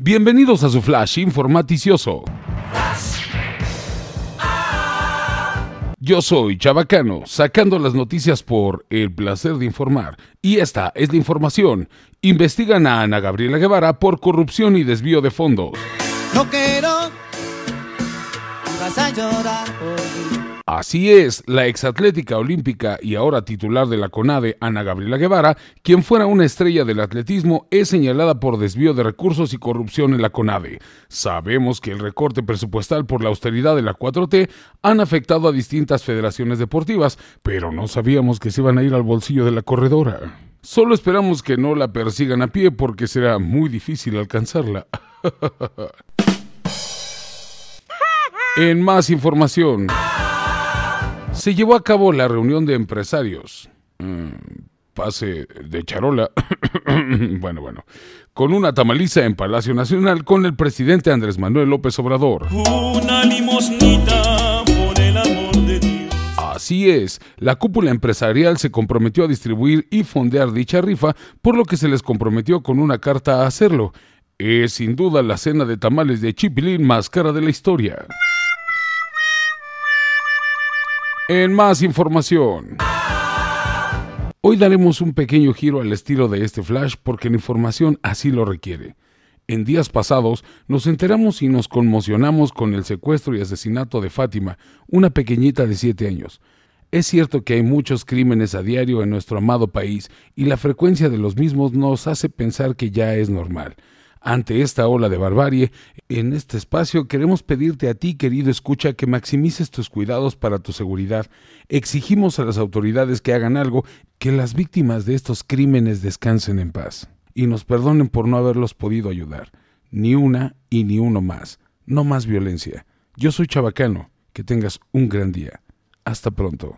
Bienvenidos a su flash informaticioso. Yo soy Chabacano, sacando las noticias por el placer de informar. Y esta es la información. Investigan a Ana Gabriela Guevara por corrupción y desvío de fondos. No quiero, vas a llorar por. Así es, la exatlética olímpica y ahora titular de la CONADE, Ana Gabriela Guevara, quien fuera una estrella del atletismo, es señalada por desvío de recursos y corrupción en la CONADE. Sabemos que el recorte presupuestal por la austeridad de la 4T han afectado a distintas federaciones deportivas, pero no sabíamos que se iban a ir al bolsillo de la corredora. Solo esperamos que no la persigan a pie porque será muy difícil alcanzarla. en más información se llevó a cabo la reunión de empresarios. Mm, pase de charola. bueno, bueno. Con una tamaliza en Palacio Nacional con el presidente Andrés Manuel López Obrador. Una limosnita por el amor de Dios. Así es, la cúpula empresarial se comprometió a distribuir y fondear dicha rifa, por lo que se les comprometió con una carta a hacerlo. Es sin duda la cena de tamales de chipilín más cara de la historia. En más información. Hoy daremos un pequeño giro al estilo de este flash porque la información así lo requiere. En días pasados nos enteramos y nos conmocionamos con el secuestro y asesinato de Fátima, una pequeñita de 7 años. Es cierto que hay muchos crímenes a diario en nuestro amado país y la frecuencia de los mismos nos hace pensar que ya es normal. Ante esta ola de barbarie, en este espacio queremos pedirte a ti, querido escucha, que maximices tus cuidados para tu seguridad. Exigimos a las autoridades que hagan algo, que las víctimas de estos crímenes descansen en paz y nos perdonen por no haberlos podido ayudar. Ni una y ni uno más. No más violencia. Yo soy Chabacano. Que tengas un gran día. Hasta pronto.